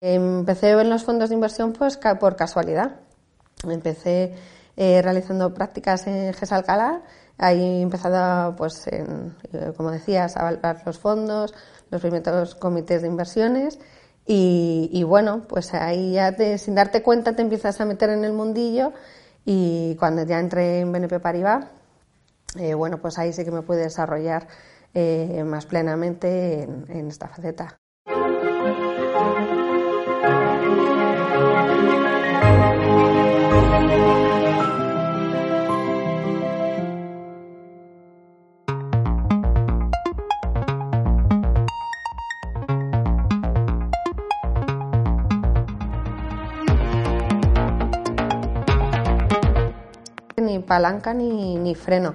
Empecé en los fondos de inversión pues por casualidad. Empecé eh, realizando prácticas en GES Alcalá. Ahí empezado, pues, en, eh, como decías, a evaluar los fondos, los primeros comités de inversiones. Y, bueno, pues ahí ya sin darte cuenta te empiezas a meter en el mundillo y cuando ya entré en BNP Paribas, eh, bueno, pues ahí sí que me pude desarrollar más plenamente en esta faceta. Palanca ni, ni freno.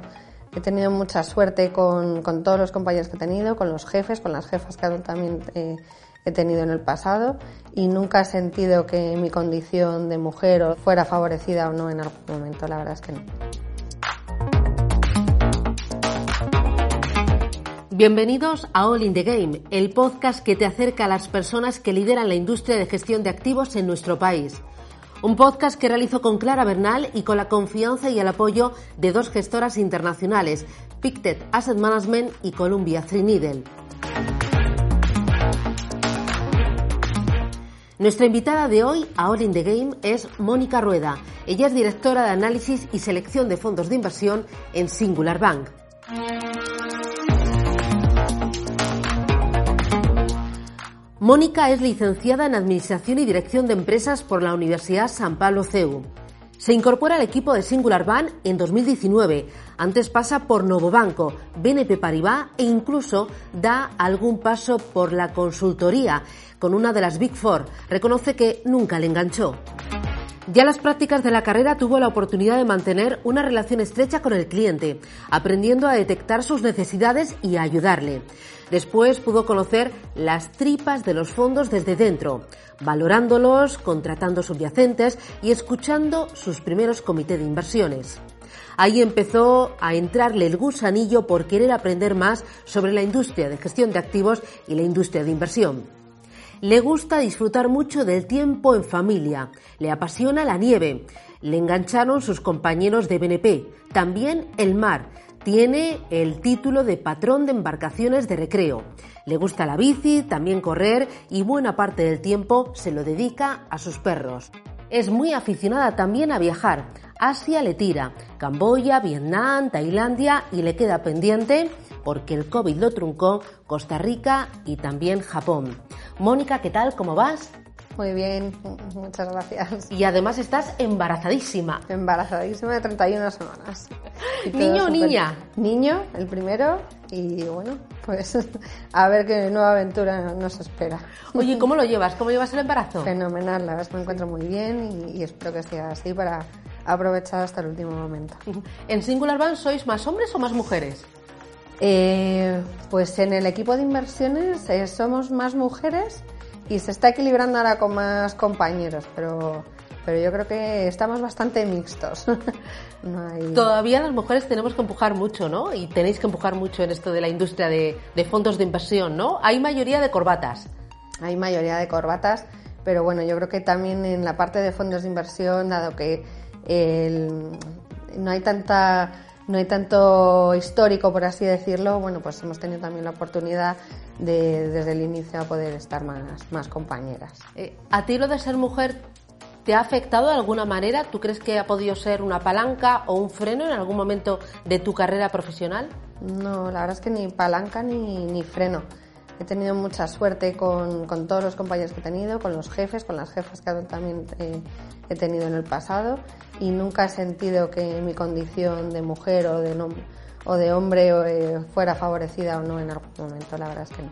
He tenido mucha suerte con, con, todos los compañeros que he tenido, con los jefes, con las jefas que también eh, he tenido en el pasado y nunca he sentido que mi condición de mujer fuera favorecida o no en algún momento, la verdad es que no. Bienvenidos a All in the Game, el podcast que te acerca a las personas que lideran la industria de gestión de activos en nuestro país. Un podcast que realizo con Clara Bernal y con la confianza y el apoyo de dos gestoras internacionales, Pictet Asset Management y Columbia Threadneedle. Nuestra invitada de hoy a All in the Game es Mónica Rueda. Ella es directora de análisis y selección de fondos de inversión en Singular Bank. Mónica es licenciada en Administración y Dirección de Empresas por la Universidad San Pablo CEU. Se incorpora al equipo de Singular Bank en 2019. Antes pasa por Novobanco, BNP Paribas e incluso da algún paso por la consultoría con una de las Big Four. Reconoce que nunca le enganchó. Ya las prácticas de la carrera tuvo la oportunidad de mantener una relación estrecha con el cliente, aprendiendo a detectar sus necesidades y a ayudarle. Después pudo conocer las tripas de los fondos desde dentro, valorándolos, contratando subyacentes y escuchando sus primeros comités de inversiones. Ahí empezó a entrarle el gusanillo por querer aprender más sobre la industria de gestión de activos y la industria de inversión. Le gusta disfrutar mucho del tiempo en familia, le apasiona la nieve, le engancharon sus compañeros de BNP, también el mar, tiene el título de patrón de embarcaciones de recreo. Le gusta la bici, también correr y buena parte del tiempo se lo dedica a sus perros. Es muy aficionada también a viajar. Asia le tira, Camboya, Vietnam, Tailandia y le queda pendiente, porque el COVID lo truncó, Costa Rica y también Japón. Mónica, ¿qué tal? ¿Cómo vas? Muy bien, muchas gracias. Y además estás embarazadísima. Embarazadísima de 31 semanas. ¿Niño o niña? Niño, el primero, y bueno, pues a ver qué nueva aventura nos espera. Oye, ¿cómo lo llevas? ¿Cómo llevas el embarazo? Fenomenal, la verdad es que me encuentro muy bien y, espero que siga así para aprovechar hasta el último momento. ¿En Singular Bank sois más hombres o más mujeres? Eh, pues en el equipo de inversiones eh, somos más mujeres y se está equilibrando ahora con más compañeros, pero, pero yo creo que estamos bastante mixtos. Todavía las mujeres tenemos que empujar mucho, ¿no? Y tenéis que empujar mucho en esto de la industria de, fondos de inversión, ¿no? Hay mayoría de corbatas. Hay mayoría de corbatas, pero bueno, yo creo que también en la parte de fondos de inversión, dado que no hay tanta no hay tanto histórico, por así decirlo, bueno, pues hemos tenido también la oportunidad de, desde el inicio, a poder estar más, más compañeras. Eh, ¿A ti lo de ser mujer te ha afectado de alguna manera? ¿Tú crees que ha podido ser una palanca o un freno en algún momento de tu carrera profesional? No, la verdad es que ni palanca ni, ni freno. He tenido mucha suerte con, con, todos los compañeros que he tenido, con los jefes, con las jefas que también eh, he tenido en el pasado y nunca he sentido que mi condición de mujer o de, o de hombre eh, fuera favorecida o no en algún momento, la verdad es que no.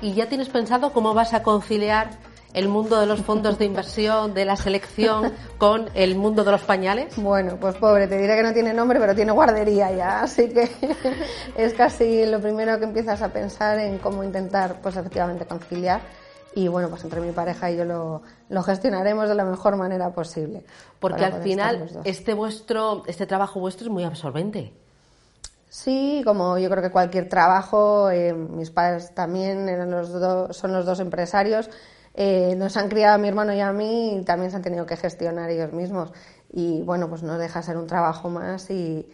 ¿Y ya tienes pensado cómo vas a conciliar el mundo de los fondos de inversión, de la selección, con el mundo de los pañales? Bueno, pues pobre, te diré que no tiene nombre, pero tiene guardería ya, así que es casi lo primero que empiezas a pensar en cómo intentar, pues efectivamente, conciliar. Y bueno, pues entre mi pareja y yo lo, lo gestionaremos de la mejor manera posible. Porque al final, este, vuestro, este trabajo vuestro es muy absorbente. Sí, como yo creo que cualquier trabajo, eh, mis padres también eran los son los dos empresarios, eh, nos han criado a mi hermano y a mí y también se han tenido que gestionar ellos mismos. Y bueno, pues no deja ser un trabajo más y,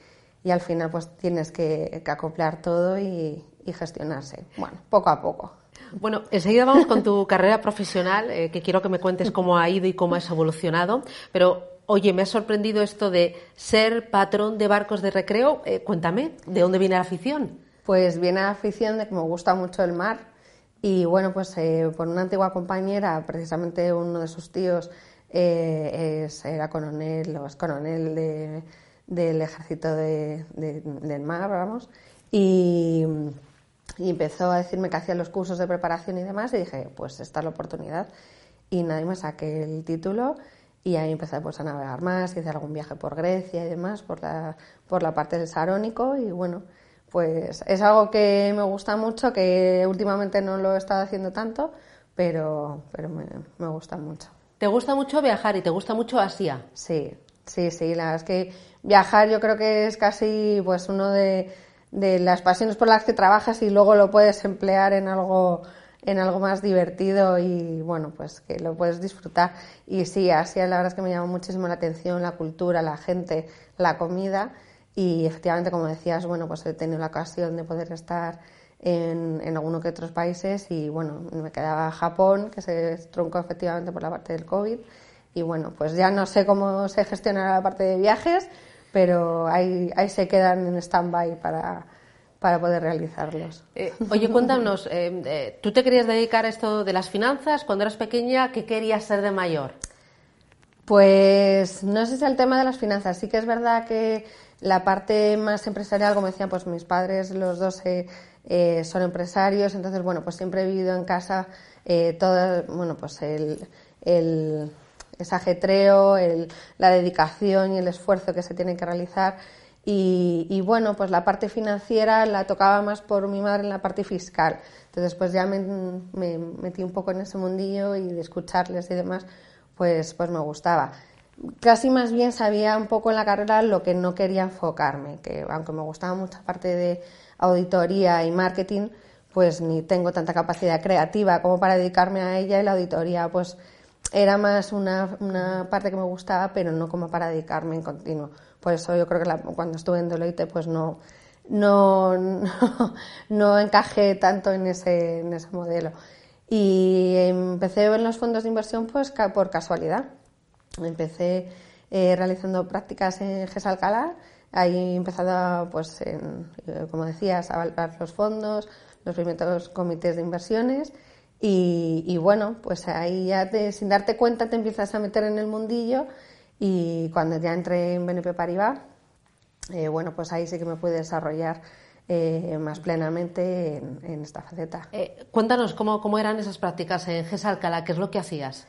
y al final pues tienes que, acoplar todo y, gestionarse. Bueno, poco a poco. Bueno, enseguida vamos con tu carrera profesional, eh, que quiero que me cuentes cómo ha ido y cómo has evolucionado. Pero, oye, me ha sorprendido esto de ser patrón de barcos de recreo. Eh, cuéntame, ¿de dónde viene la afición? Pues viene la afición de que me gusta mucho el mar. Y bueno, pues eh, por una antigua compañera, precisamente uno de sus tíos era coronel o es coronel de del ejército de, del mar, vamos, y, empezó a decirme que hacía los cursos de preparación y demás, y dije, pues esta es la oportunidad. Y nadie me saqué el título y ahí empecé pues, a navegar más, hice algún viaje por Grecia y demás, por la, por la parte del Sarónico, y bueno, pues es algo que me gusta mucho, que últimamente no lo he estado haciendo tanto, pero, pero me, me gusta mucho. ¿Te gusta mucho viajar y te gusta mucho Asia? Sí, sí, sí, la verdad es que viajar yo creo que es casi pues uno de, las pasiones por las que trabajas y luego lo puedes emplear en algo en algo más divertido y bueno pues que lo puedes disfrutar y sí así la verdad es que me llama muchísimo la atención la cultura la gente la comida y efectivamente como decías bueno pues he tenido la ocasión de poder estar en, en alguno que otros países y bueno me quedaba Japón que se truncó efectivamente por la parte del covid y bueno pues ya no sé cómo se gestionará la parte de viajes pero ahí, ahí se quedan en stand-by para, para poder realizarlos. Eh, oye, cuéntanos, eh, eh, ¿tú te querías dedicar a esto de las finanzas cuando eras pequeña? ¿Qué querías ser de mayor? Pues no sé si es el tema de las finanzas. Sí que es verdad que la parte más empresarial, como decían, pues mis padres, los dos son empresarios, entonces, bueno, pues siempre he vivido en casa todo, bueno, pues el, el ajetreo, la dedicación y el esfuerzo que se tiene que realizar. Y, bueno, pues la parte financiera la tocaba más por mi madre en la parte fiscal. Entonces, pues ya me, metí un poco en ese mundillo y de escucharles y demás, pues, pues me gustaba. Casi más bien sabía un poco en la carrera lo que no quería enfocarme, que aunque me gustaba mucha parte de auditoría y marketing, pues ni tengo tanta capacidad creativa como para dedicarme a ella y la auditoría, pues era más una, una, parte que me gustaba, pero no como para dedicarme en continuo. Por eso yo creo que cuando estuve en Deloitte, pues no, no, no, encajé tanto en ese, en ese modelo. Y empecé en los fondos de inversión pues por casualidad. Empecé eh, realizando prácticas en GES Alcalá. Ahí he empezado, pues, en, eh, como decías, a evaluar los fondos, los primeros comités de inversiones y, bueno, pues ahí ya sin darte cuenta te empiezas a meter en el mundillo y cuando ya entré en BNP Paribas, eh, bueno, pues ahí sí que me pude desarrollar más plenamente en, esta faceta. Cuéntanos ¿cómo, cómo, eran esas prácticas en GES Alcalá, qué es lo que hacías.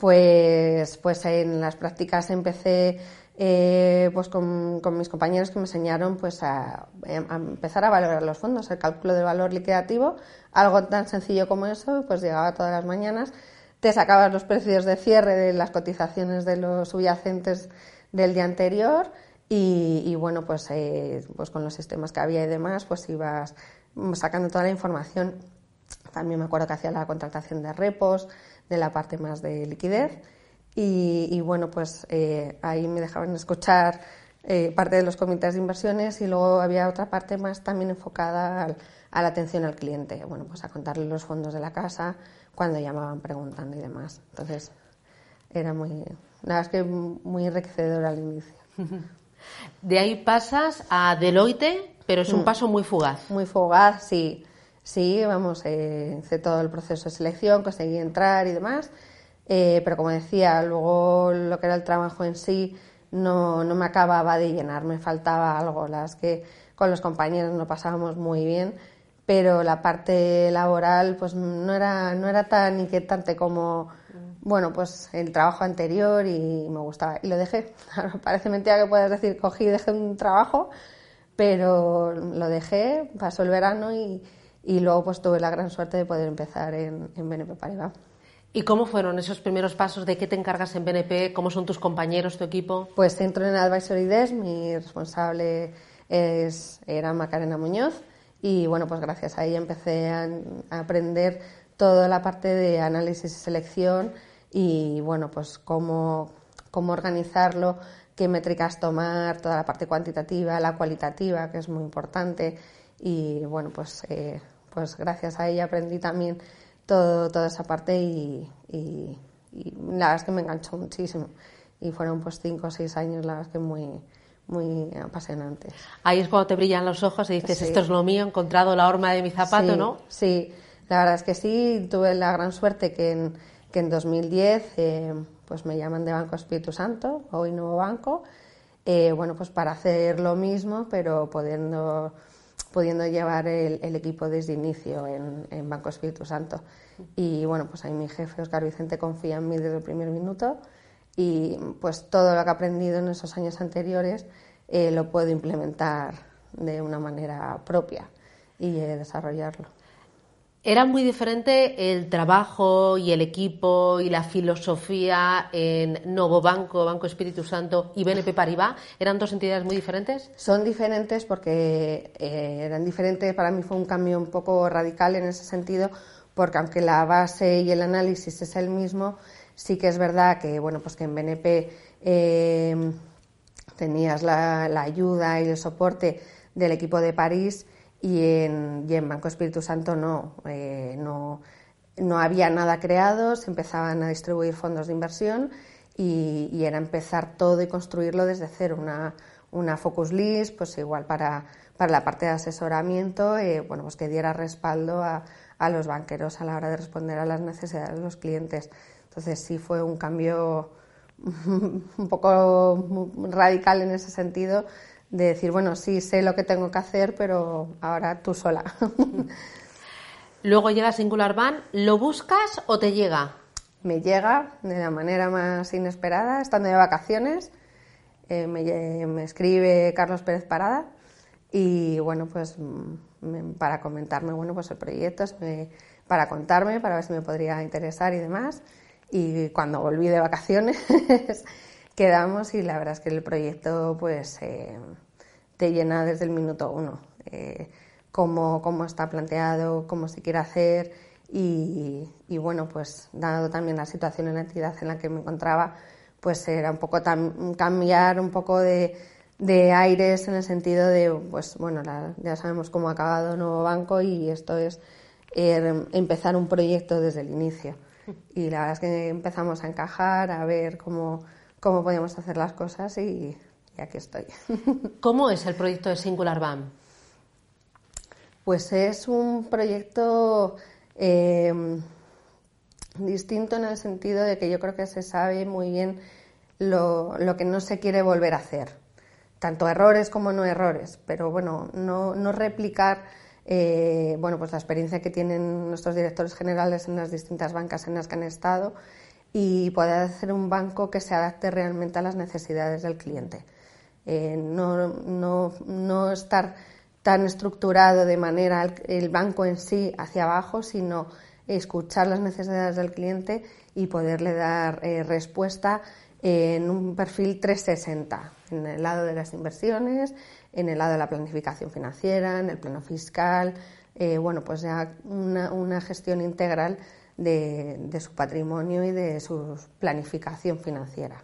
Pues, pues en las prácticas empecé eh, pues con, mis compañeros que me enseñaron pues a, empezar a valorar los fondos, el cálculo del valor liquidativo, algo tan sencillo como eso, pues llegaba todas las mañanas, te sacabas los precios de cierre de las cotizaciones de los subyacentes del día anterior y, bueno, pues, eh, pues con los sistemas que había y demás, pues ibas sacando toda la información. También me acuerdo que hacía la contratación de repos, de la parte más de liquidez y, bueno, pues eh, ahí me dejaban escuchar eh, parte de los comités de inversiones y luego había otra parte más también enfocada a la atención al cliente, bueno, pues a contarle los fondos de la casa cuando llamaban preguntando y demás. Entonces, era muy, nada, es que muy enriquecedor al inicio. De ahí pasas a Deloitte, pero es un mm. paso muy fugaz. Muy fugaz, sí. Sí, vamos, eh, hice todo el proceso de selección, conseguí entrar y demás. Eh, pero como decía, luego lo que era el trabajo en sí no, no me acababa de llenar, me faltaba algo. Las que con los compañeros no pasábamos muy bien, pero la parte laboral pues no era, no era tan inquietante como bueno, pues el trabajo anterior y me gustaba. Y lo dejé. Parece mentira que puedas decir, cogí y dejé un trabajo, pero lo dejé, pasó el verano y, y luego pues tuve la gran suerte de poder empezar en, en BNP Paribas. ¿Y cómo fueron esos primeros pasos? ¿De qué te encargas en BNP? ¿Cómo son tus compañeros, tu equipo? Pues entro en Advisory Desk, mi responsable es, era Macarena Muñoz y bueno, pues gracias a ella empecé a, aprender toda la parte de análisis y selección y bueno, pues cómo, cómo organizarlo, qué métricas tomar, toda la parte cuantitativa, la cualitativa, que es muy importante. Y bueno, pues, eh, pues gracias a ella aprendí también todo, toda esa parte y, y, la verdad es que me enganchó muchísimo. Y fueron pues cinco o seis años, la verdad es que muy, muy apasionantes. Ahí es cuando te brillan los ojos y dices, esto es lo mío, he encontrado la horma de mi zapato, ¿no? Sí, la verdad es que sí, tuve la gran suerte que en, que en 2010 eh, pues me llaman de Banco Espíritu Santo, hoy nuevo banco, eh, bueno, pues para hacer lo mismo, pero pudiendo, pudiendo llevar el, equipo desde inicio en, Banco Espíritu Santo. Y bueno, pues ahí mi jefe, Oscar Vicente, confía en mí desde el primer minuto y pues todo lo que he aprendido en esos años anteriores eh, lo puedo implementar de una manera propia y desarrollarlo. ¿Era muy diferente el trabajo y el equipo y la filosofía en Novo Banco, Banco Espíritu Santo y BNP Paribas? ¿Eran dos entidades muy diferentes? Son diferentes porque eh, eran diferentes. Para mí fue un cambio un poco radical en ese sentido, porque aunque la base y el análisis es el mismo, sí que es verdad que bueno, pues que en BNP eh, tenías la ayuda y el soporte del equipo de París y en, y en Banco Espíritu Santo no, eh, no, no, había nada creado, se empezaban a distribuir fondos de inversión y, era empezar todo y construirlo desde cero, una, una focus list, pues igual para, para la parte de asesoramiento, eh, bueno, pues que diera respaldo a, a, los banqueros a la hora de responder a las necesidades de los clientes. Entonces sí fue un cambio un poco radical en ese sentido de decir, bueno, sí sé lo que tengo que hacer, pero ahora tú sola. Luego llega Singular Van, ¿lo buscas o te llega? Me llega de la manera más inesperada, estando de vacaciones. Eh, me, escribe Carlos Pérez Parada y bueno, pues mm, para comentarme, bueno, pues el proyecto, para contarme, para ver si me podría interesar y demás. Y cuando volví de vacaciones quedamos y la verdad es que el proyecto pues eh, te llena desde el minuto uno. Eh, cómo, cómo, está planteado, cómo se quiere hacer y, y, bueno, pues dado también la situación en la entidad en la que me encontraba, pues era un poco cambiar un poco de, de, aires en el sentido de, pues bueno, ya sabemos cómo ha acabado el nuevo banco y esto es eh, empezar un proyecto desde el inicio. Y la verdad es que empezamos a encajar, a ver cómo cómo podíamos hacer las cosas y, aquí estoy. ¿Cómo es el proyecto de Singular BAM? Pues es un proyecto eh, distinto en el sentido de que yo creo que se sabe muy bien lo, que no se quiere volver a hacer, tanto errores como no errores, pero bueno, no, no replicar eh, bueno, pues la experiencia que tienen nuestros directores generales en las distintas bancas en las que han estado y poder hacer un banco que se adapte realmente a las necesidades del cliente. Eh, no, no, no, estar tan estructurado de manera el, banco en sí hacia abajo, sino escuchar las necesidades del cliente y poderle dar eh, respuesta en un perfil 360, en el lado de las inversiones, en el lado de la planificación financiera, en el plano fiscal, eh, bueno, pues ya una, una gestión integral de, su patrimonio y de su planificación financiera.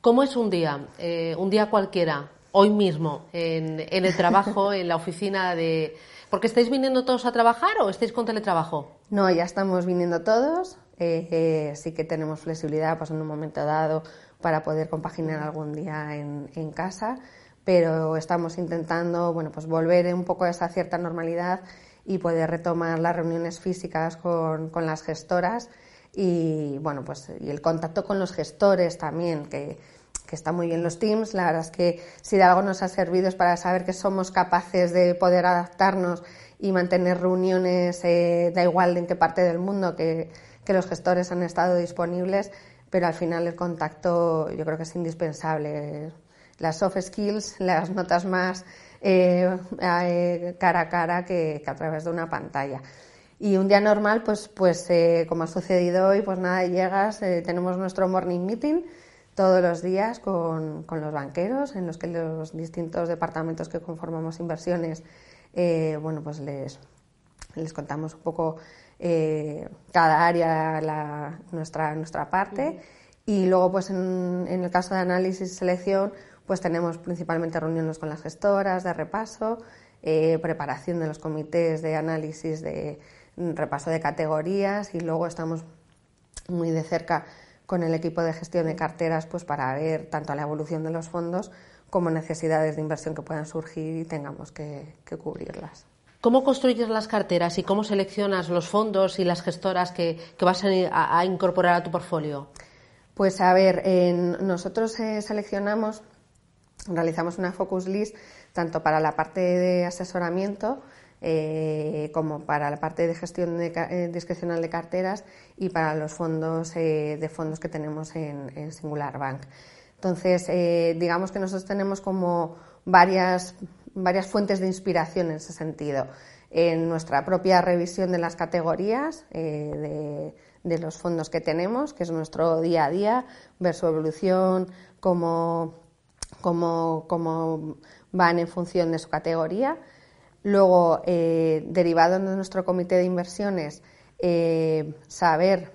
¿Cómo es un día? Eh, un día cualquiera, hoy mismo, en, el trabajo, en la oficina de... ¿Porque estáis viniendo todos a trabajar o estáis con teletrabajo? No, ya estamos viniendo todos. Eh, eh, sí que tenemos flexibilidad pues, en un momento dado para poder compaginar algún día en, en, casa, pero estamos intentando bueno, pues volver un poco a esa cierta normalidad y poder retomar las reuniones físicas con, con las gestoras. Y bueno pues y el contacto con los gestores también que, que está muy bien los teams. La verdad es que si de algo nos ha servido es para saber que somos capaces de poder adaptarnos y mantener reuniones eh, da igual en qué parte del mundo que, que los gestores han estado disponibles pero al final el contacto yo creo que es indispensable. Las soft skills las notas más eh, eh, cara a cara que, a través de una pantalla. Y un día normal, pues, pues eh, como ha sucedido hoy, pues nada, llegas, tenemos nuestro morning meeting todos los días con, con, los banqueros, en los que los distintos departamentos que conformamos inversiones, bueno, pues les, les contamos un poco cada área la, nuestra, nuestra parte. Y luego, pues en, el caso de análisis y selección, pues tenemos principalmente reuniones con las gestoras de repaso, eh, preparación de los comités de análisis de repaso de categorías y luego estamos muy de cerca con el equipo de gestión de carteras pues para ver tanto la evolución de los fondos como necesidades de inversión que puedan surgir y tengamos que, cubrirlas. ¿Cómo construyes las carteras y cómo seleccionas los fondos y las gestoras que, vas a, incorporar a tu portfolio? Pues a ver, nosotros eh, seleccionamos, realizamos una focus list tanto para la parte de asesoramiento eh, como para la parte de gestión eh, discrecional de carteras y para los fondos de fondos que tenemos en, Singular Bank. Entonces, eh, digamos que nosotros tenemos como varias, varias fuentes de inspiración en ese sentido. En nuestra propia revisión de las categorías eh, de, los fondos que tenemos, que es nuestro día a día, ver su evolución, cómo, van en función de su categoría. Luego, eh, derivado de nuestro comité de inversiones, saber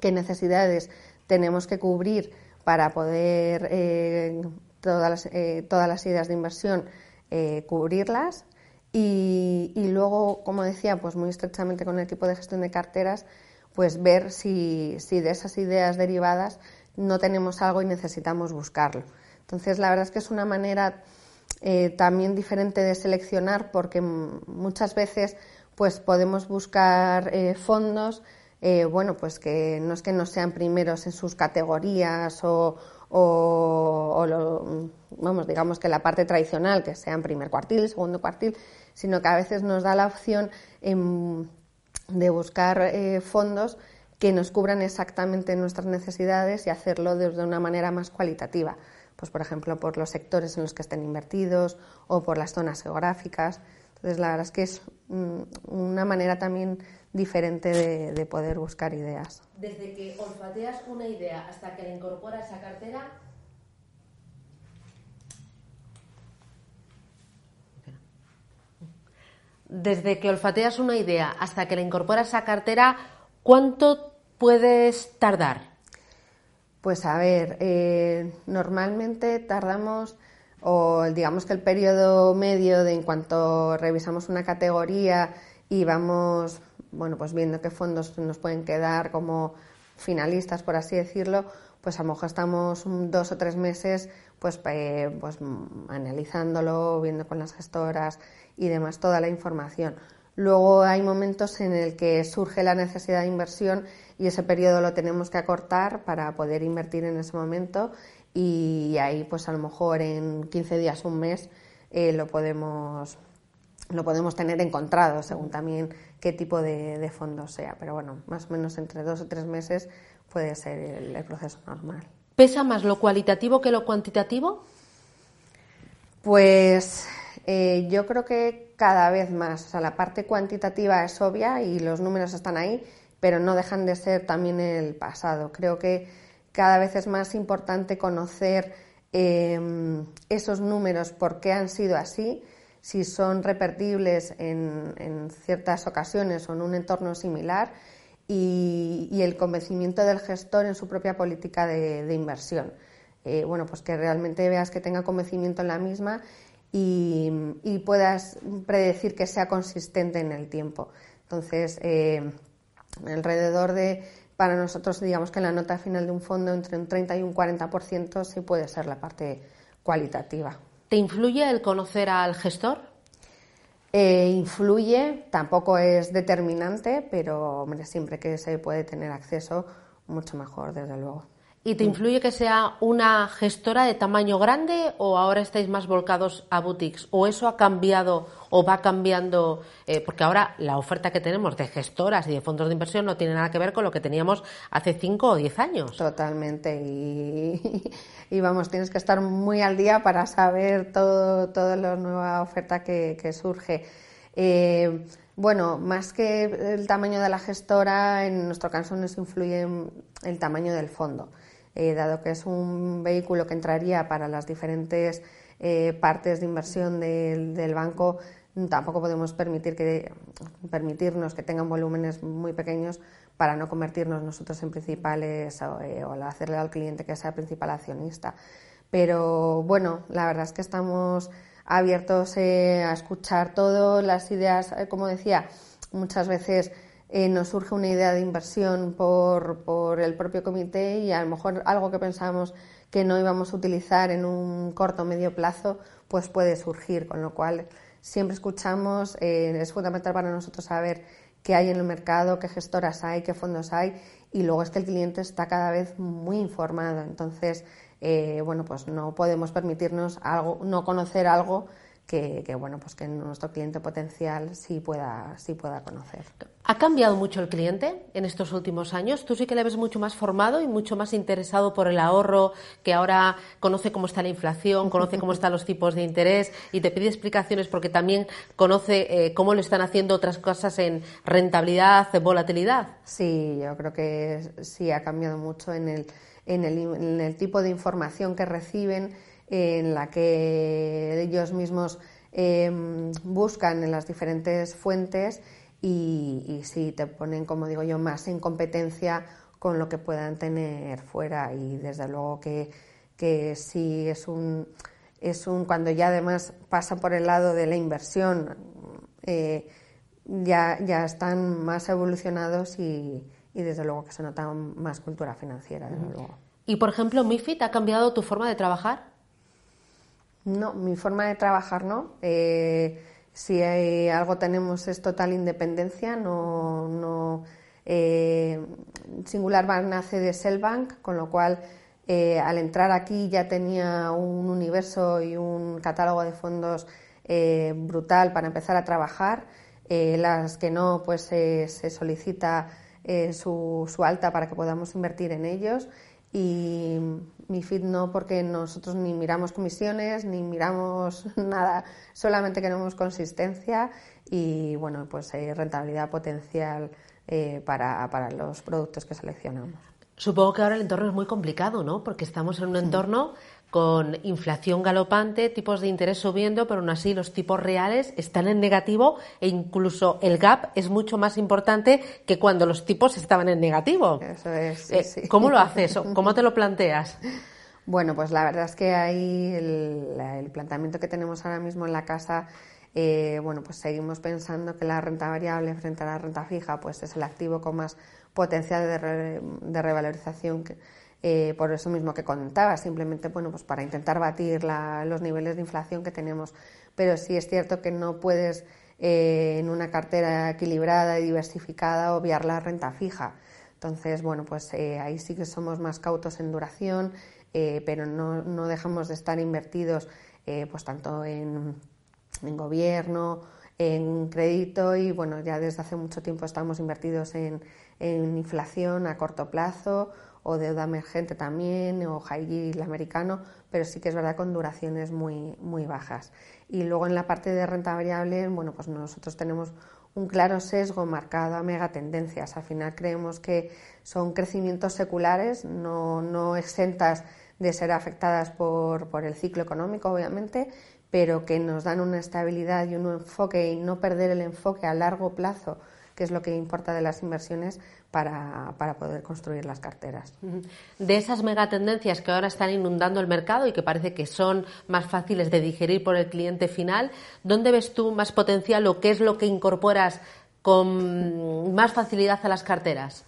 qué necesidades tenemos que cubrir para poder eh, todas, las, eh, todas las ideas de inversión eh, cubrirlas y, luego, como decía, pues muy estrechamente con el equipo de gestión de carteras, pues ver si, si de esas ideas derivadas no tenemos algo y necesitamos buscarlo. Entonces, la verdad es que es una manera también diferente de seleccionar porque muchas veces pues podemos buscar fondos eh, bueno, pues que no es que no sean primeros en sus categorías o, vamos, digamos que la parte tradicional, que sean primer cuartil, segundo cuartil, sino que a veces nos da la opción em, de buscar eh, fondos que nos cubran exactamente nuestras necesidades y hacerlo de una manera más cualitativa. Pues, por ejemplo, por los sectores en los que estén invertidos o por las zonas geográficas. Entonces, la verdad es que es mm, una manera también diferente de, poder buscar ideas. Desde que olfateas una idea hasta que la incorporas a cartera, desde que olfateas una idea hasta que la incorporas a cartera, ¿cuánto puedes tardar? Pues a ver, eh, normalmente tardamos, o digamos que el periodo medio de en cuanto revisamos una categoría y vamos bueno, pues viendo qué fondos nos pueden quedar como finalistas, por así decirlo, pues a lo mejor estamos dos o tres meses pues, pues analizándolo, viendo con las gestoras y demás toda la información. Luego hay momentos en el que surge la necesidad de inversión y ese periodo lo tenemos que acortar para poder invertir en ese momento y ahí pues a lo mejor en 15 días, un mes eh, lo podemos lo podemos tener encontrado según también qué tipo de, de fondo sea. Pero bueno, más o menos entre dos o tres meses puede ser el, proceso normal. ¿Pesa más lo cualitativo que lo cuantitativo? Pues eh, yo creo que cada vez más. O sea, la parte cuantitativa es obvia y los números están ahí, pero no dejan de ser también el pasado. Creo que cada vez es más importante conocer eh, esos números, por qué han sido así si son repetibles en, ciertas ocasiones o en un entorno similar y, el convencimiento del gestor en su propia política de, inversión. Eh, bueno, pues que realmente veas que tenga convencimiento en la misma y, puedas predecir que sea consistente en el tiempo. Entonces, eh, alrededor de, para nosotros, digamos que en la nota final de un fondo, entre un 30 y un 40% sí puede ser la parte cualitativa. ¿Te influye el conocer al gestor? Eh, influye, tampoco es determinante, pero siempre que se puede tener acceso, mucho mejor, desde luego. ¿Y te influye que sea una gestora de tamaño grande o ahora estáis más volcados a boutiques? ¿O eso ha cambiado o va cambiando? Eh, porque ahora la oferta que tenemos de gestoras y de fondos de inversión no tiene nada que ver con lo que teníamos hace 5 o 10 años. Totalmente. Y, vamos, tienes que estar muy al día para saber todo, toda la nueva oferta que, surge. Eh, bueno, más que el tamaño de la gestora, en nuestro caso nos influye el tamaño del fondo. Eh, dado que es un vehículo que entraría para las diferentes eh, partes de inversión del, banco, tampoco podemos permitir que, permitirnos que tengan volúmenes muy pequeños para no convertirnos nosotros en principales o, eh, hacerle al cliente que sea principal accionista. Pero bueno, la verdad es que estamos abiertos a escuchar todo, las ideas, como decía, muchas veces nos surge una idea de inversión por, por el propio comité y a lo mejor algo que pensamos que no íbamos a utilizar en un corto o medio plazo, pues puede surgir, con lo cual siempre escuchamos, eh, es fundamental para nosotros saber qué hay en el mercado, qué gestoras hay, qué fondos hay y luego es que el cliente está cada vez muy informado. Entonces, eh, bueno, pues no podemos permitirnos algo, no conocer algo que, bueno, pues que nuestro cliente potencial sí pueda, sí pueda conocer. ¿Ha cambiado mucho el cliente en estos últimos años? Tú sí que le ves mucho más formado y mucho más interesado por el ahorro, que ahora conoce cómo está la inflación, conoce cómo están los tipos de interés y te pide explicaciones porque también conoce eh, cómo lo están haciendo otras cosas en rentabilidad, volatilidad. Sí, yo creo que sí ha cambiado mucho en el, tipo de información que reciben en la que ellos mismos em, buscan en las diferentes fuentes y, si te ponen, como digo yo, más en competencia con lo que puedan tener fuera y desde luego que, que sí es un, es un cuando ya además pasan por el lado de la inversión eh, ya, ya están más evolucionados y, y, desde luego que se nota más cultura financiera desde luego. y por ejemplo MIFID ha cambiado tu forma de trabajar no, mi forma de trabajar no. Eh, si algo tenemos es total independencia. No, no eh, Singular Bank nace de Cellbank, con lo cual eh, al entrar aquí ya tenía un universo y un catálogo de fondos brutal para empezar a trabajar. las que no, pues se solicita su, su alta para que podamos invertir en ellos y MIFID no porque nosotros ni miramos comisiones ni miramos nada, solamente queremos consistencia y bueno, pues rentabilidad potencial eh, para, para los productos que seleccionamos. Supongo que ahora el entorno es muy complicado, ¿no? Porque estamos en un entorno con inflación galopante, tipos de interés subiendo, pero aún así los tipos reales están en negativo e incluso el gap es mucho más importante que cuando los tipos estaban en negativo. Eso es. Eh, ¿Cómo lo haces? ¿Cómo te lo planteas? Bueno, pues la verdad es que ahí el, planteamiento que tenemos ahora mismo en la casa, eh, bueno, pues seguimos pensando que la renta variable frente a la renta fija, pues es el activo con más potencial de, de revalorización que, eh, por eso mismo que contaba, simplemente bueno, pues para intentar batir los niveles de inflación que tenemos. Pero sí es cierto que no puedes eh, en una cartera equilibrada y diversificada obviar la renta fija. Entonces, bueno, pues eh, ahí sí que somos más cautos en duración, pero no, no, dejamos de estar invertidos pues tanto en, en gobierno, en crédito y bueno, ya desde hace mucho tiempo estamos invertidos en inflación a corto plazo o deuda emergente también, o high yield americano, pero sí que es verdad con duraciones muy, muy bajas. Y luego en la parte de renta variable, bueno, pues nosotros tenemos un claro sesgo marcado a megatendencias. Al final creemos que son crecimientos seculares, no, no exentas de ser afectadas por, por el ciclo económico, obviamente, pero que nos dan una estabilidad y un enfoque y no perder el enfoque a largo plazo que es lo que importa de las inversiones para, poder construir las carteras. De esas megatendencias que ahora están inundando el mercado y que parece que son más fáciles de digerir por el cliente final, ¿dónde ves tú más potencial o qué es lo que incorporas con más facilidad a las carteras?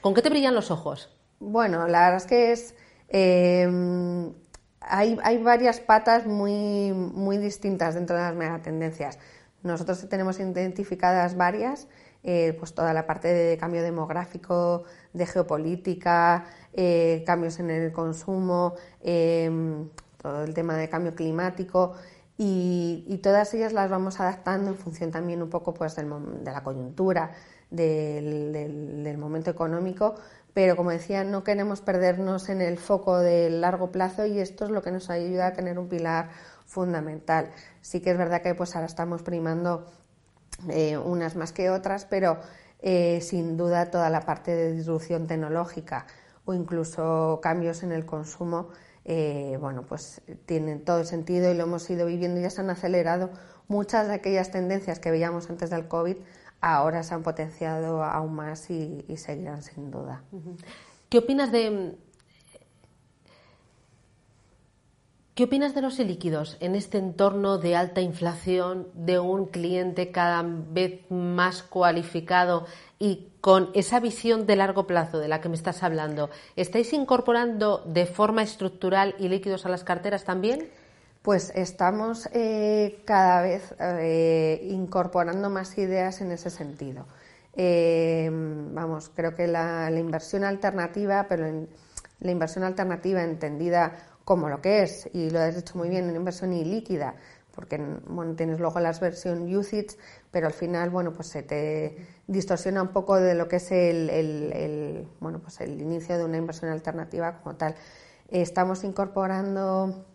¿Con qué te brillan los ojos? Bueno, la verdad es que es. Em, hay, hay, varias patas muy, muy distintas dentro de las megatendencias. Nosotros tenemos identificadas varias eh, pues toda la parte de cambio demográfico, de geopolítica, eh, cambios en el consumo, em, todo el tema de cambio climático y, todas ellas las vamos adaptando en función también un poco pues de la coyuntura, del, momento económico, pero como decía, no queremos perdernos en el foco del largo plazo y esto es lo que nos ayuda a tener un pilar fundamental. Sí que es verdad que pues ahora estamos primando eh, unas más que otras, pero eh, sin duda toda la parte de disrupción tecnológica o incluso cambios en el consumo, eh, bueno, pues tienen todo sentido y lo hemos ido viviendo y ya se han acelerado muchas de aquellas tendencias que veíamos antes del COVID ahora se han potenciado aún más y, seguirán sin duda. ¿Qué opinas de ¿Qué opinas de los líquidos en este entorno de alta inflación, de un cliente cada vez más cualificado y con esa visión de largo plazo de la que me estás hablando? ¿Estáis incorporando de forma estructural y líquidos a las carteras también? Pues estamos eh, cada vez eh, incorporando más ideas en ese sentido. Eh, vamos, creo que la, inversión alternativa, pero la inversión alternativa entendida como lo que es, y lo has hecho muy bien, una inversión ilíquida, porque tienes luego las versión usage, pero al final bueno, pues se te distorsiona un poco de lo que es el, bueno, pues el inicio de una inversión alternativa como tal. Estamos incorporando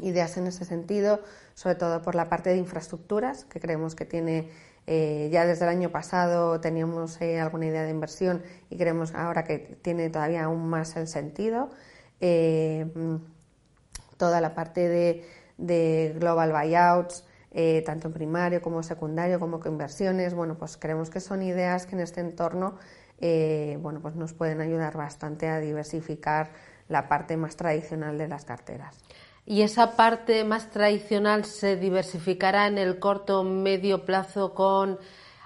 ideas en ese sentido, sobre todo por la parte de infraestructuras, que creemos que tiene eh, ya desde el año pasado teníamos eh, alguna idea de inversión y creemos ahora que tiene todavía aún más el sentido. Eh, toda la parte de, global buyouts, eh, tanto en primario como secundario, como con inversiones. Bueno, pues creemos que son ideas que en este entorno eh, bueno, pues nos pueden ayudar bastante a diversificar la parte más tradicional de las carteras. ¿Y esa parte más tradicional se diversificará en el corto medio plazo con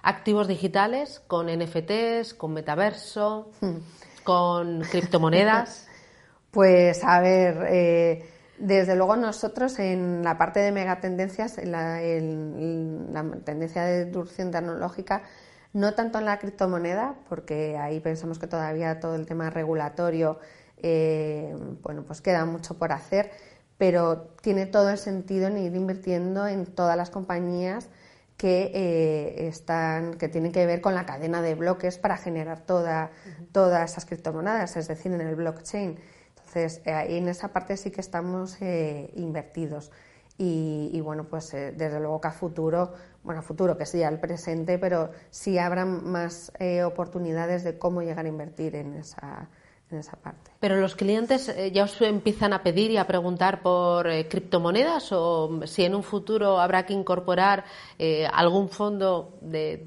activos digitales, con NFTs, con metaverso, hmm. con criptomonedas? pues a ver, eh, desde luego nosotros en la parte de megatendencias, en la, la tendencia de disrupción tecnológica, no tanto en la criptomoneda, porque ahí pensamos que todavía todo el tema regulatorio, eh, bueno, pues queda mucho por hacer, pero tiene todo el sentido en ir invirtiendo en todas las compañías que eh, están, que tienen que ver con la cadena de bloques para generar toda, todas esas criptomonedas, es decir, en el blockchain. Entonces, eh, en esa parte sí que estamos eh, invertidos. Y, bueno, pues eh, desde luego que a futuro, bueno, a futuro que sí al presente, pero sí habrá más oportunidades de cómo llegar a invertir en esa, en esa parte. ¿Pero los clientes ya os empiezan a pedir y a preguntar por criptomonedas o si en un futuro habrá que incorporar algún fondo de,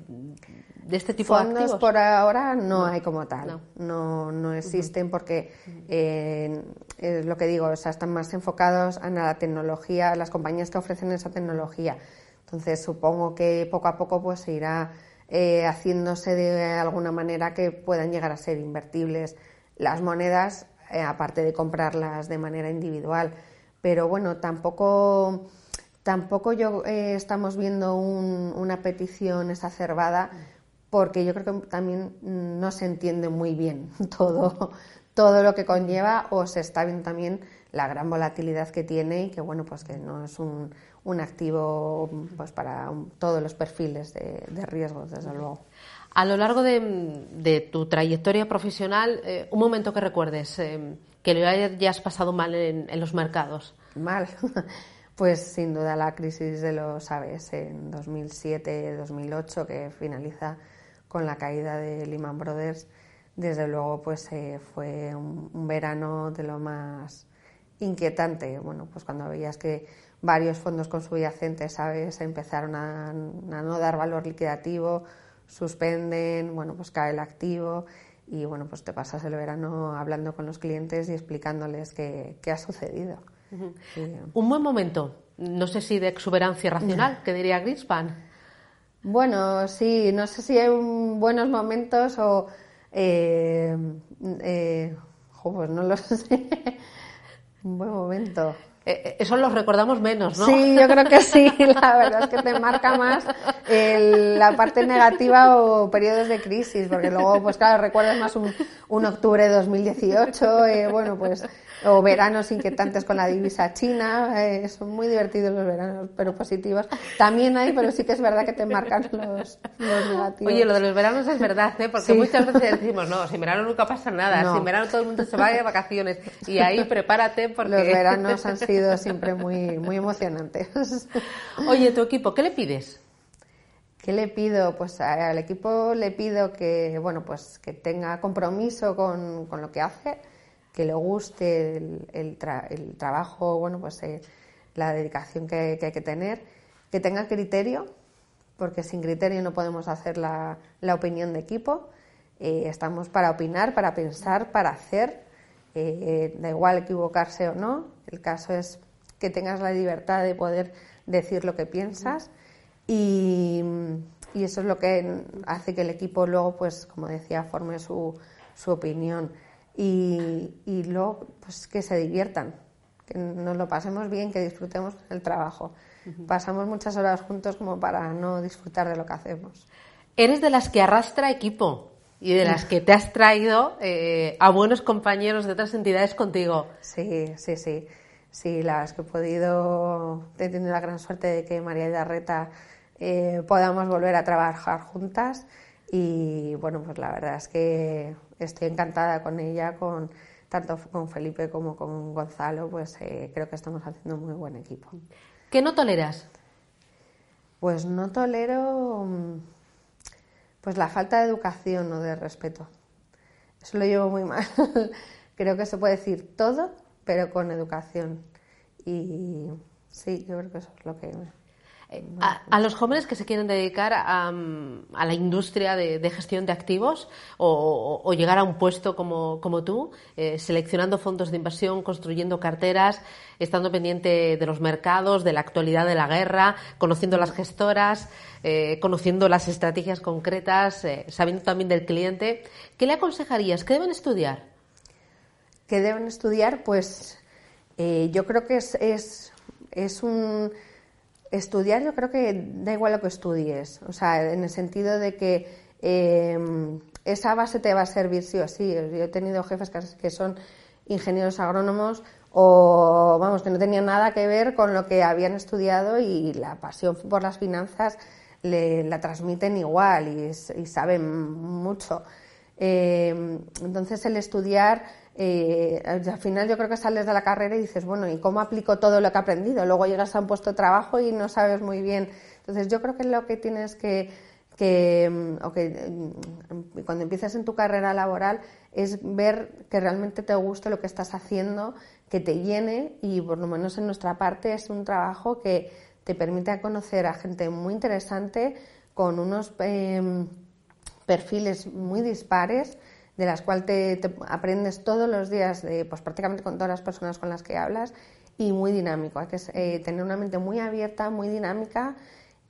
de este tipo Fondos de activos? por ahora no, hay como tal, no, no, existen porque eh, es lo que digo, o sea, están más enfocados a la tecnología, las compañías que ofrecen esa tecnología. Entonces supongo que poco a poco pues se irá eh, haciéndose de alguna manera que puedan llegar a ser invertibles las monedas, eh, aparte de comprarlas de manera individual. Pero bueno, tampoco tampoco yo estamos viendo una petición exacerbada porque yo creo que también no se entiende muy bien todo, todo lo que conlleva o se está viendo también la gran volatilidad que tiene y que bueno pues que no es un, un activo pues para todos los perfiles de, de, riesgos desde luego. A lo largo de, tu trayectoria profesional, eh, un momento que recuerdes eh, que lo hayas pasado mal en, en los mercados. Mal. Pues sin duda la crisis de los aves en 2007-2008 que finaliza con la caída de Lehman Brothers, desde luego pues eh, fue un, verano de lo más inquietante. Bueno, pues cuando veías que varios fondos con subyacentes, ¿sabes?, empezaron a, no dar valor liquidativo, suspenden, bueno, pues cae el activo y bueno, pues te pasas el verano hablando con los clientes y explicándoles qué, ha sucedido. Un buen momento, no sé si de exuberancia racional, que diría Greenspan. Bueno, sí, no sé si hay buenos momentos o... Eh, eh, pues no lo sé. un buen momento. Eh, eso los recordamos menos, ¿no? Sí, yo creo que sí. La verdad es que te marca más la parte negativa o periodos de crisis, porque luego, pues claro, recuerdas más un, un octubre de 2018, eh, bueno, pues o veranos inquietantes con la divisa china, eh, son muy divertidos los veranos, pero positivos. También hay, pero sí que es verdad que te marcan los, negativos. Oye, lo de los veranos es verdad, ¿eh? porque muchas veces decimos, no, sin verano nunca pasa nada, sin verano todo el mundo se va de vacaciones, y ahí prepárate porque... Los veranos han sido siempre muy, muy emocionantes. Oye, tu equipo, ¿qué le pides? ¿Qué le pido? Pues al equipo le pido que, bueno, pues que tenga compromiso con, con lo que hace, que le guste el, el, trabajo, bueno, pues eh, la dedicación que, hay que tener que tenga criterio, porque sin criterio no podemos hacer la, opinión de equipo. Eh, estamos para opinar, para pensar, para hacer. Eh, da igual equivocarse o no. El caso es que tengas la libertad de poder decir lo que piensas y, eso es lo que hace que el equipo luego, pues como decía, forme su, su opinión y, y luego pues que se diviertan, que nos lo pasemos bien, que disfrutemos el trabajo. Pasamos muchas horas juntos como para no disfrutar de lo que hacemos. Eres de las que arrastra equipo y de las que te has traído eh, a buenos compañeros de otras entidades contigo. Sí, sí, sí. Sí, las que he podido, he tenido la gran suerte de que María Darreta eh, podamos volver a trabajar juntas y bueno, pues la verdad es que estoy encantada con ella, con tanto con Felipe como con Gonzalo, pues eh, creo que estamos haciendo muy buen equipo. ¿Qué no toleras? Pues no tolero mm, pues la falta de educación o de respeto. Eso lo llevo muy mal. creo que se puede decir todo, pero con educación. Y sí, yo creo que eso es lo que eh, a, los jóvenes que se quieren dedicar a, la industria de, gestión de activos o, llegar a un puesto como, tú, eh, seleccionando fondos de inversión, construyendo carteras, estando pendiente de los mercados, de la actualidad de la guerra, conociendo las gestoras, eh, conociendo las estrategias concretas, sabiendo también del cliente, ¿qué le aconsejarías? ¿Qué deben estudiar? ¿Qué deben estudiar? Pues yo creo que es, es, es un estudiar yo creo que da igual lo que estudies, o sea, en el sentido de que em, esa base te va a servir sí o sí. Yo he tenido jefes que son ingenieros agrónomos o, vamos, que no tenían nada que ver con lo que habían estudiado y la pasión por las finanzas le, la transmiten igual y, saben mucho. Em, entonces, el estudiar eh, al final yo creo que sales de la carrera y dices, bueno, ¿y cómo aplico todo lo que he aprendido? Luego llegas a un puesto de trabajo y no sabes muy bien. Entonces yo creo que lo que tienes que, que, mm, o que mm, cuando empiezas en tu carrera laboral es ver que realmente te guste lo que estás haciendo, que te llene y por lo menos en nuestra parte es un trabajo que te permite conocer a gente muy interesante con unos em, perfiles muy dispares de las cuales te, aprendes todos los días, de, pues prácticamente con todas las personas con las que hablas, y muy dinámico. Hay que eh, tener una mente muy abierta, muy dinámica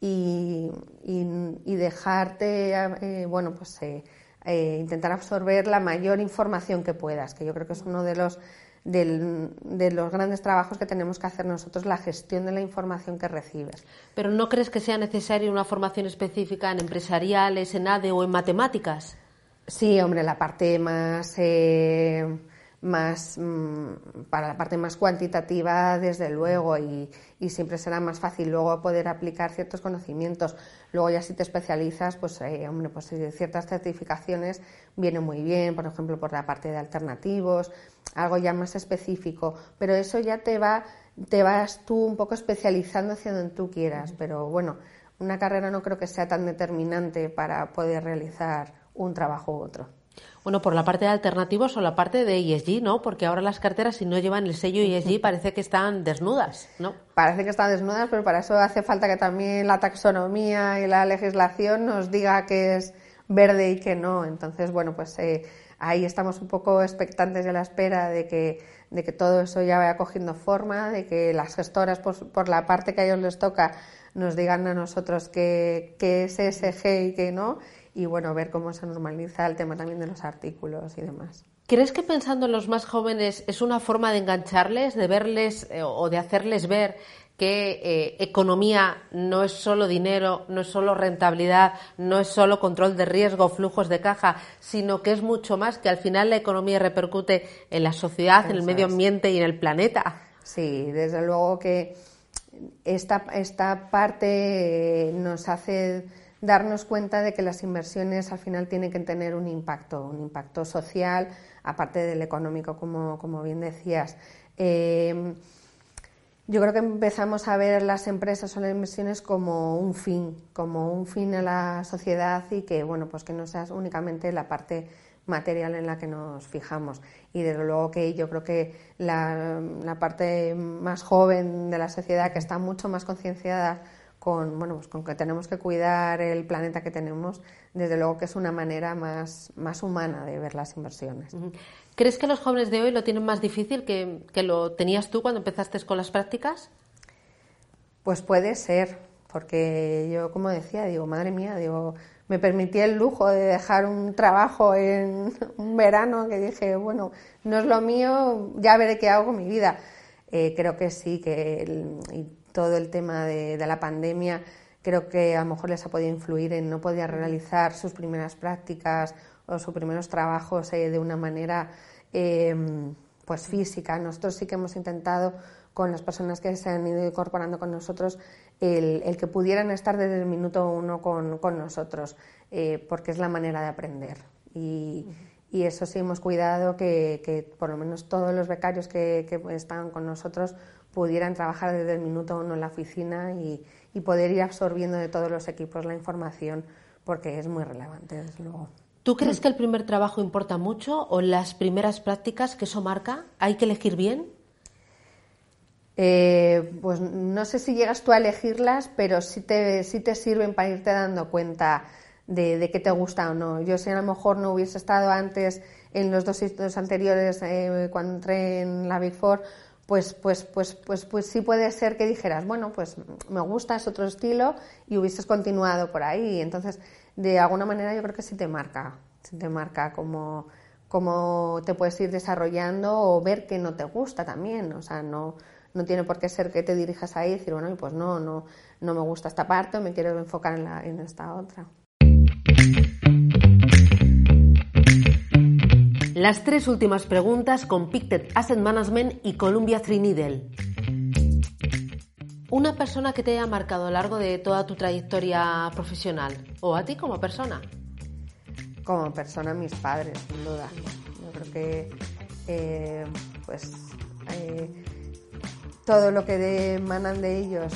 y, y, dejarte, eh, bueno, pues eh, intentar absorber la mayor información que puedas, que yo creo que es uno de los de los grandes trabajos que tenemos que hacer nosotros, la gestión de la información que recibes. Pero ¿no crees que sea necesaria una formación específica en empresariales, en ADE o en matemáticas? Sí, hombre, la parte más, eh, más mm, para la parte más cuantitativa, desde luego, y, siempre será más fácil luego poder aplicar ciertos conocimientos. Luego ya si te especializas, pues eh, hombre, pues ciertas certificaciones vienen muy bien, por ejemplo, por la parte de alternativos, algo ya más específico, pero eso ya te va, te vas tú un poco especializando hacia donde tú quieras, pero bueno, una carrera no creo que sea tan determinante para poder realizar un trabajo u otro. Bueno, por la parte de alternativos o la parte de ESG, ¿no? Porque ahora las carteras, si no llevan el sello ESG, parece que están desnudas, ¿no? Parece que están desnudas, pero para eso hace falta que también la taxonomía y la legislación nos diga que es verde y que no. Entonces, bueno, pues eh, ahí estamos un poco expectantes y a la espera de que, de que todo eso ya vaya cogiendo forma, de que las gestoras, por, por la parte que a ellos les toca, nos digan a nosotros qué es ESG y qué no y bueno, ver cómo se normaliza el tema también de los artículos y demás. ¿Crees que pensando en los más jóvenes es una forma de engancharles, de verles eh, o de hacerles ver que eh, economía no es solo dinero, no es solo rentabilidad, no es solo control de riesgo, flujos de caja, sino que es mucho más, que al final la economía repercute en la sociedad, en el medio ambiente y en el planeta? Sí, desde luego que esta, esta parte nos hace darnos cuenta de que las inversiones al final tienen que tener un impacto, un impacto social, aparte del económico, como, como bien decías. Eh, yo creo que empezamos a ver las empresas o las inversiones como un fin, como un fin a la sociedad y que, bueno, pues que no sea únicamente la parte material en la que nos fijamos. Y desde luego que yo creo que la, la parte más joven de la sociedad, que está mucho más concienciada con, bueno, pues con que tenemos que cuidar el planeta que tenemos, desde luego que es una manera más, más humana de ver las inversiones. ¿Crees que los jóvenes de hoy lo tienen más difícil que, que lo tenías tú cuando empezaste con las prácticas? Pues puede ser, porque yo, como decía, digo, madre mía, digo, me permití el lujo de dejar un trabajo en un verano que dije, bueno, no es lo mío, ya veré qué hago con mi vida. Eh, creo que sí, que todo el tema de, la pandemia creo que a lo mejor les ha podido influir en no poder realizar sus primeras prácticas o sus primeros trabajos eh, de una manera em, pues física. Nosotros sí que hemos intentado con las personas que se han ido incorporando con nosotros el, que pudieran estar desde el minuto uno con, nosotros, eh, porque es la manera de aprender. Y, eso sí hemos cuidado que, por lo menos todos los becarios que, que estaban con nosotros pudieran trabajar desde el minuto uno en la oficina y, poder ir absorbiendo de todos los equipos la información, porque es muy relevante, desde luego. ¿Tú crees que el primer trabajo importa mucho o las primeras prácticas que eso marca? ¿Hay que elegir bien? Eh, pues no sé si llegas tú a elegirlas, pero sí te, sí te sirven para irte dando cuenta de, de qué te gusta o no. Yo si a lo mejor no hubiese estado antes en los dos sitios anteriores eh, cuando entré en la Big Four, pues, pues, pues, pues, pues sí puede ser que dijeras, bueno, pues me gusta, es otro estilo y hubieses continuado por ahí. Entonces, de alguna manera yo creo que sí te marca, sí te marca como cómo te puedes ir desarrollando o ver que no te gusta también. O sea, no, no tiene por qué ser que te dirijas ahí y decir, bueno, pues no, no, no me gusta esta parte o me quiero enfocar en, la, en esta otra. Las tres últimas preguntas con Pictet Asset Management y Columbia Needle. Una persona que te haya marcado a lo largo de toda tu trayectoria profesional o a ti como persona. Como persona, mis padres, sin duda. Yo creo que, eh, pues, eh, todo lo que emanan de ellos,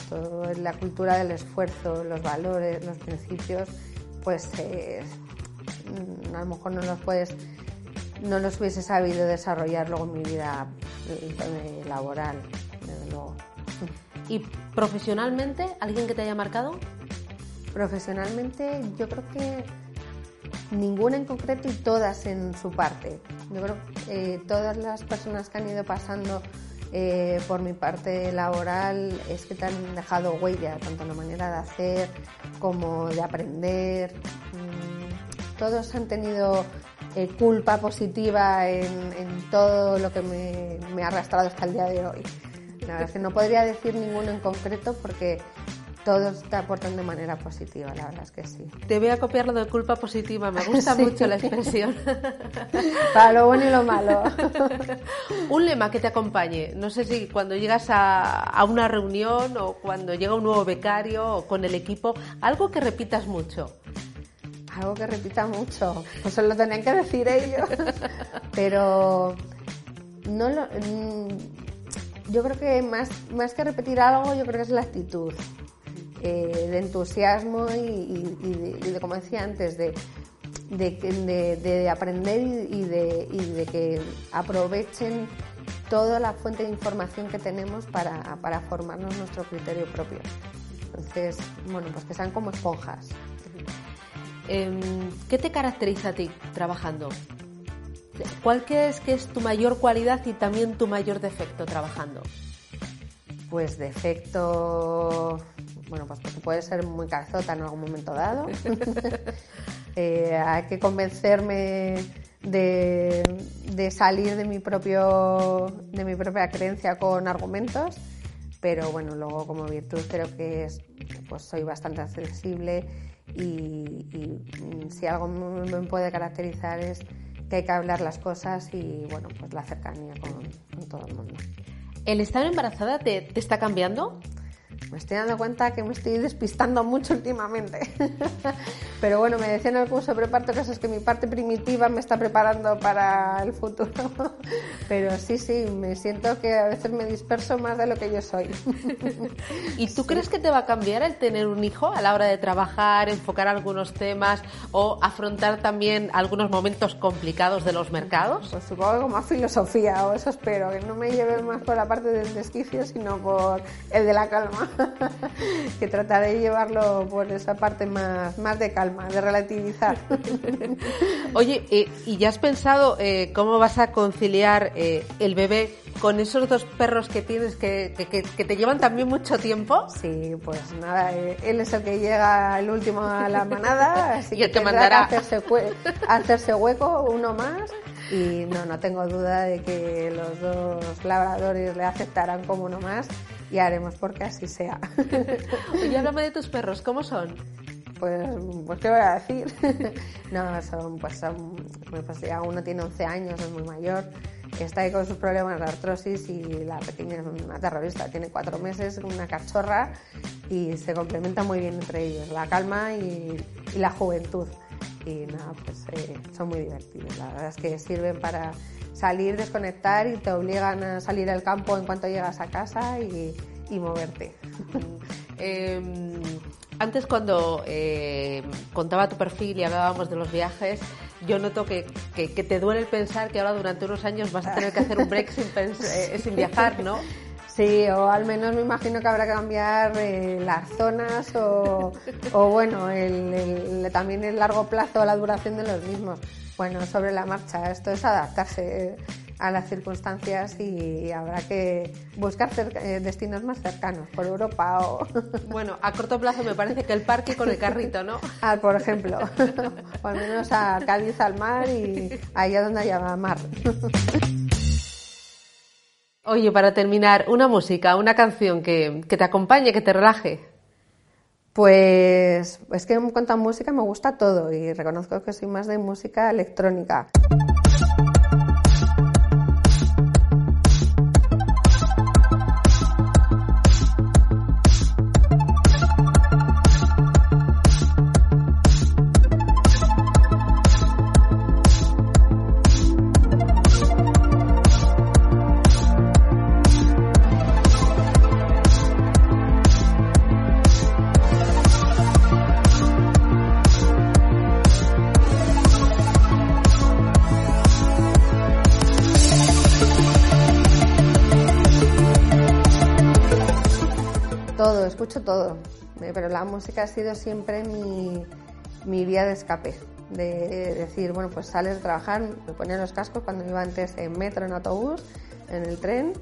la cultura del esfuerzo, los valores, los principios, pues eh, a lo mejor no los puedes no los hubiese sabido desarrollar luego en mi vida eh, laboral, desde luego. ¿Y profesionalmente, alguien que te haya marcado? Profesionalmente, yo creo que ninguna en concreto y todas en su parte. Yo creo que eh, todas las personas que han ido pasando eh, por mi parte laboral es que te han dejado huella, tanto en la manera de hacer como de aprender. Mm, todos han tenido eh, culpa positiva en, todo lo que me, ha arrastrado hasta el día de hoy. La verdad es que no podría decir ninguno en concreto porque todos te aportan de manera positiva, la verdad es que sí. Te voy a copiar lo de culpa positiva, me gusta mucho la expresión. Para lo bueno y lo malo. un lema que te acompañe, no sé si cuando llegas a, a, una reunión o cuando llega un nuevo becario o con el equipo, algo que repitas mucho algo que repita mucho, pues se lo tenían que decir ellos, pero no lo, mm, yo creo que más, más que repetir algo, yo creo que es la actitud eh, de entusiasmo y, de, como decía antes, de, de, aprender y, de, y de que aprovechen toda la fuente de información que tenemos para, para formarnos nuestro criterio propio. Entonces, bueno, pues que sean como esponjas. Em, ¿Qué te caracteriza a ti trabajando? ¿Cuál crees que es tu mayor cualidad y también tu mayor defecto trabajando? Pues defecto, bueno, pues porque puede ser muy calzota en algún momento dado. Eh, hay que convencerme de, salir de mi propio, de mi propia creencia con argumentos, pero bueno, luego como virtud creo que es, pues soy bastante accesible y, si algo me puede caracterizar es que hay que hablar las cosas y bueno, pues la cercanía con, todo el mundo. ¿El estar embarazada te, te está cambiando? Me estoy dando cuenta que me estoy despistando mucho últimamente. Pero bueno, me decía en el curso preparto que es que mi parte primitiva me está preparando para el futuro. Pero sí, sí, me siento que a veces me disperso más de lo que yo soy. ¿Y tú crees que te va a cambiar el tener un hijo a la hora de trabajar, enfocar algunos temas o afrontar también algunos momentos complicados de los mercados? Pues supongo que más filosofía, o eso espero, que no me lleve más por la parte del desquicio, sino por el de la calma. que trataré de llevarlo por esa parte más, más de calma, de relativizar. Oye, eh, ¿y ya has pensado eh, cómo vas a conciliar eh, el bebé con esos dos perros que tienes que, que, te llevan también mucho tiempo? Sí, pues nada, él es el que llega el último a la manada, así y el que, mandará hacerse, hacerse hueco, uno más y no, no tengo duda de que los dos labradores le aceptarán como uno más y haremos porque así sea. Y háblame de tus perros, ¿cómo son? Pues, pues qué voy a decir. no, son, pues son, pues ya uno tiene 11 años, es muy mayor, está ahí con sus problemas de artrosis y la pequeña es una terrorista, tiene cuatro meses, una cachorra y se complementa muy bien entre ellos, la calma y la juventud y nada, pues eh, son muy divertidos. La verdad es que sirven para salir, desconectar y te obligan a salir al campo en cuanto llegas a casa y, moverte. Em, antes cuando eh, contaba tu perfil y hablábamos de los viajes, yo noto que, que, te duele el pensar que ahora durante unos años vas a tener que hacer un break sin, eh, sin viajar, ¿no? Sí, o al menos me imagino que habrá que cambiar eh, las zonas o, bueno, el, también el largo plazo, la duración de los mismos. Bueno, sobre la marcha, esto es adaptarse a las circunstancias y habrá que buscar eh, destinos más cercanos, por Europa o... Bueno, a corto plazo me parece que el parque con el carrito, ¿no? Ah, por ejemplo, o al menos a Cádiz al mar y allá donde haya mar. Oye, para terminar, una música, una canción que, que te acompañe, que te relaje. Pues es que en cuanto a música me gusta todo y reconozco que soy más de música electrónica. Todo, eh, pero la música ha sido siempre mi, mi vía de escape. De decir, bueno, pues sales de trabajar, me ponía los cascos cuando iba antes en metro, en autobús, en el tren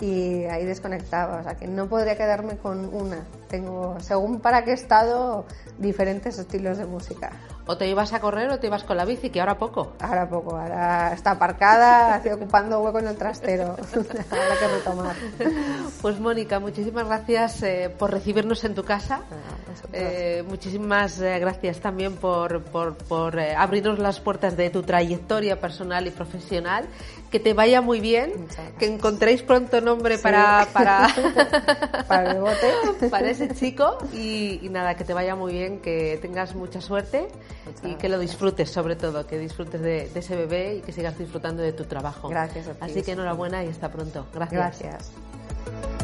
y ahí desconectaba. O sea que no podría quedarme con una. Tengo, según para qué estado, diferentes estilos de música. ¿O te ibas a correr o te ibas con la bici, que ahora poco? Ahora poco, ahora está aparcada, así ocupando hueco en el trastero. Habrá que retomar. Pues Mónica, muchísimas gracias eh, por recibirnos en tu casa. Ah, eh, muchísimas eh, gracias también por, por, por abrirnos las puertas de tu trayectoria personal y profesional. Que te vaya muy bien, que encontréis pronto nombre para, para, para el bote. Para ese chico y, y nada, que te vaya muy bien, que tengas mucha suerte y que lo disfrutes sobre todo, que disfrutes de, ese bebé y que sigas disfrutando de tu trabajo. Gracias. Así que enhorabuena y hasta pronto. Gracias. Gracias.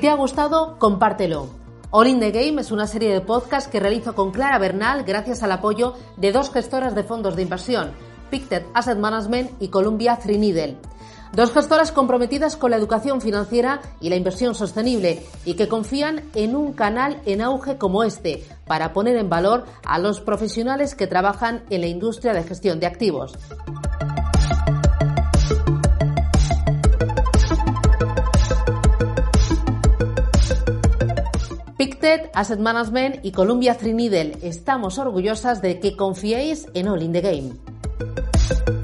Te ha gustado, compártelo. All in the Game es una serie de podcasts que realizo con Clara Bernal gracias al apoyo de dos gestoras de fondos de inversión, Pictet Asset Management y Columbia Threadneedle. Dos gestoras comprometidas con la educación financiera y la inversión sostenible y que confían en un canal en auge como este para poner en valor a los profesionales que trabajan en la industria de gestión de activos. Asset Management y Columbia Threadneedle estamos orgullosas de que confiéis en All in the Game.